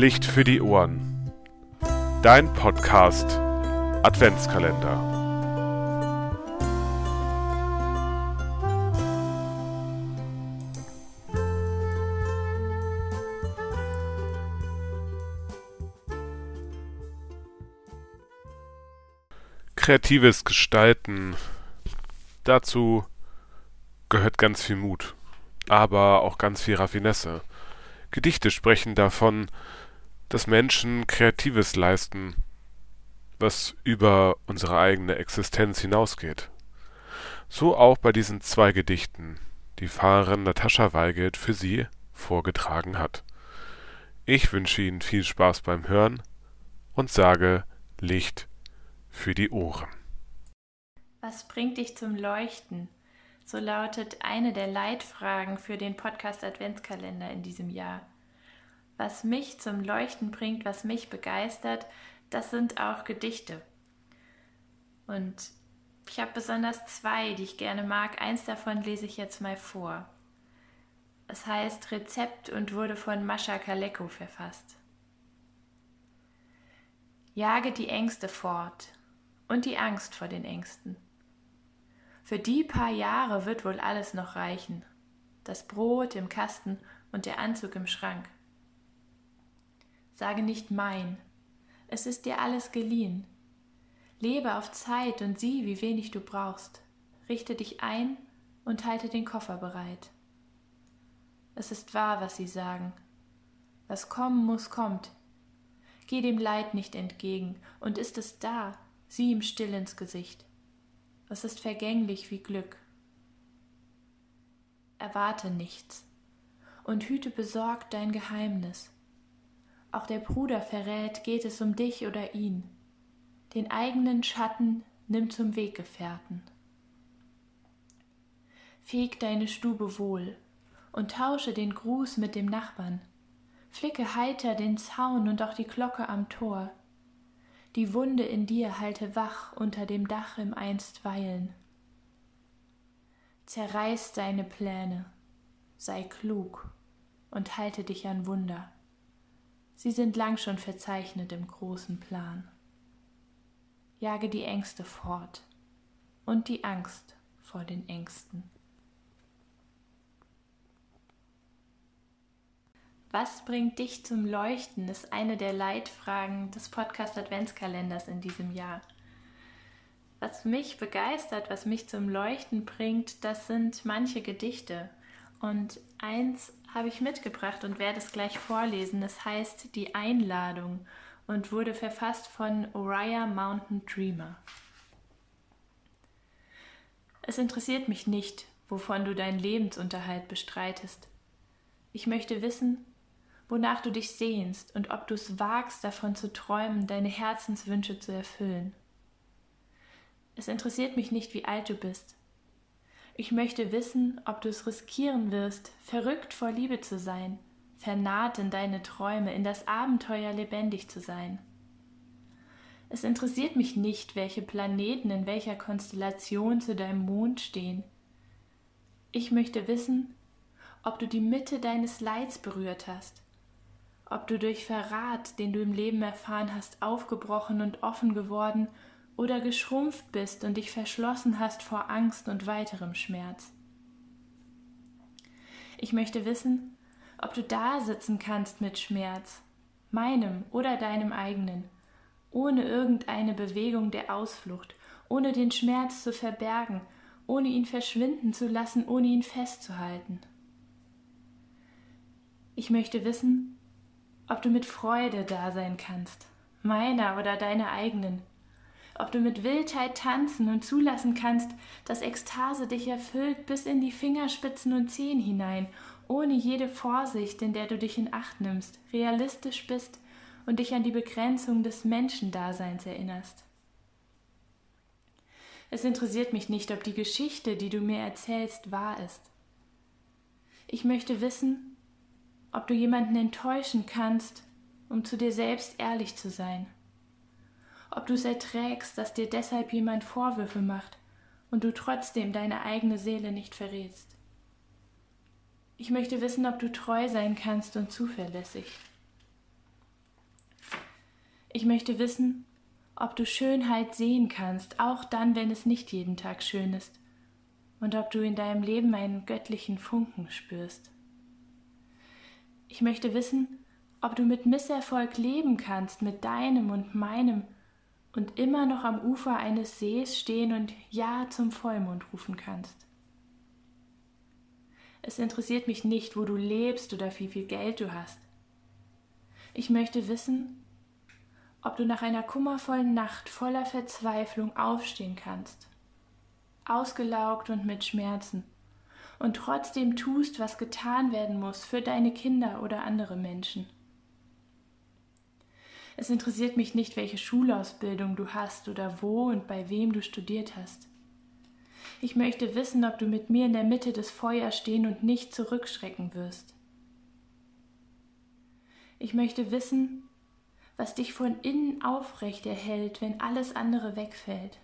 Licht für die Ohren. Dein Podcast Adventskalender. Kreatives Gestalten. Dazu gehört ganz viel Mut, aber auch ganz viel Raffinesse. Gedichte sprechen davon, dass Menschen Kreatives leisten, was über unsere eigene Existenz hinausgeht. So auch bei diesen zwei Gedichten, die Fahrerin Natascha Weigelt für Sie vorgetragen hat. Ich wünsche Ihnen viel Spaß beim Hören und sage Licht für die Ohren. Was bringt dich zum Leuchten? So lautet eine der Leitfragen für den Podcast Adventskalender in diesem Jahr. Was mich zum Leuchten bringt, was mich begeistert, das sind auch Gedichte. Und ich habe besonders zwei, die ich gerne mag. Eins davon lese ich jetzt mal vor. Es heißt Rezept und wurde von Mascha Kaleko verfasst. Jage die Ängste fort und die Angst vor den Ängsten. Für die paar Jahre wird wohl alles noch reichen. Das Brot im Kasten und der Anzug im Schrank. Sage nicht mein, es ist dir alles geliehen. Lebe auf Zeit und sieh, wie wenig du brauchst. Richte dich ein und halte den Koffer bereit. Es ist wahr, was sie sagen. Was kommen muss, kommt. Geh dem Leid nicht entgegen, und ist es da, sieh ihm still ins Gesicht es ist vergänglich wie Glück. Erwarte nichts und hüte besorgt dein Geheimnis. Auch der Bruder verrät, geht es um dich oder ihn. Den eigenen Schatten nimm zum Weggefährten. Feg deine Stube wohl und tausche den Gruß mit dem Nachbarn. Flicke heiter den Zaun und auch die Glocke am Tor die Wunde in dir halte wach unter dem Dach im Einstweilen. Zerreiß deine Pläne, sei klug und halte dich an Wunder. Sie sind lang schon verzeichnet im großen Plan. Jage die Ängste fort und die Angst vor den Ängsten. Was bringt dich zum Leuchten ist eine der Leitfragen des Podcast Adventskalenders in diesem Jahr. Was mich begeistert, was mich zum Leuchten bringt, das sind manche Gedichte. Und eins habe ich mitgebracht und werde es gleich vorlesen. Es heißt Die Einladung und wurde verfasst von Uriah Mountain Dreamer. Es interessiert mich nicht, wovon du deinen Lebensunterhalt bestreitest. Ich möchte wissen, wonach du dich sehnst und ob du es wagst, davon zu träumen, deine Herzenswünsche zu erfüllen. Es interessiert mich nicht, wie alt du bist. Ich möchte wissen, ob du es riskieren wirst, verrückt vor Liebe zu sein, vernarrt in deine Träume, in das Abenteuer lebendig zu sein. Es interessiert mich nicht, welche Planeten in welcher Konstellation zu deinem Mond stehen. Ich möchte wissen, ob du die Mitte deines Leids berührt hast, ob du durch Verrat, den du im Leben erfahren hast, aufgebrochen und offen geworden oder geschrumpft bist und dich verschlossen hast vor Angst und weiterem Schmerz. Ich möchte wissen, ob du da sitzen kannst mit Schmerz, meinem oder deinem eigenen, ohne irgendeine Bewegung der Ausflucht, ohne den Schmerz zu verbergen, ohne ihn verschwinden zu lassen, ohne ihn festzuhalten. Ich möchte wissen, ob du mit Freude da sein kannst, meiner oder deiner eigenen, ob du mit Wildheit tanzen und zulassen kannst, dass Ekstase dich erfüllt bis in die Fingerspitzen und Zehen hinein, ohne jede Vorsicht, in der du dich in Acht nimmst, realistisch bist und dich an die Begrenzung des Menschendaseins erinnerst. Es interessiert mich nicht, ob die Geschichte, die du mir erzählst, wahr ist. Ich möchte wissen, ob du jemanden enttäuschen kannst, um zu dir selbst ehrlich zu sein. Ob du es erträgst, dass dir deshalb jemand Vorwürfe macht und du trotzdem deine eigene Seele nicht verrätst. Ich möchte wissen, ob du treu sein kannst und zuverlässig. Ich möchte wissen, ob du Schönheit sehen kannst, auch dann, wenn es nicht jeden Tag schön ist, und ob du in deinem Leben einen göttlichen Funken spürst. Ich möchte wissen, ob du mit Misserfolg leben kannst, mit deinem und meinem, und immer noch am Ufer eines Sees stehen und Ja zum Vollmond rufen kannst. Es interessiert mich nicht, wo du lebst oder wie viel Geld du hast. Ich möchte wissen, ob du nach einer kummervollen Nacht voller Verzweiflung aufstehen kannst, ausgelaugt und mit Schmerzen, und trotzdem tust, was getan werden muss für deine Kinder oder andere Menschen. Es interessiert mich nicht, welche Schulausbildung du hast oder wo und bei wem du studiert hast. Ich möchte wissen, ob du mit mir in der Mitte des Feuers stehen und nicht zurückschrecken wirst. Ich möchte wissen, was dich von innen aufrecht erhält, wenn alles andere wegfällt.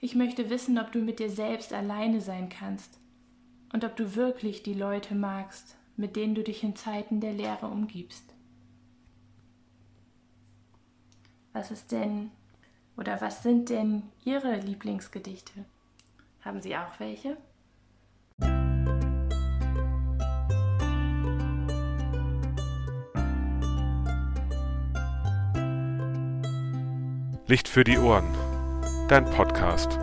Ich möchte wissen, ob du mit dir selbst alleine sein kannst und ob du wirklich die Leute magst, mit denen du dich in Zeiten der Leere umgibst. Was ist denn oder was sind denn Ihre Lieblingsgedichte? Haben Sie auch welche? Licht für die Ohren. Dein Podcast.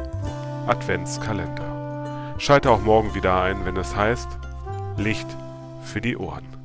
Adventskalender. Schalte auch morgen wieder ein, wenn es heißt Licht für die Ohren.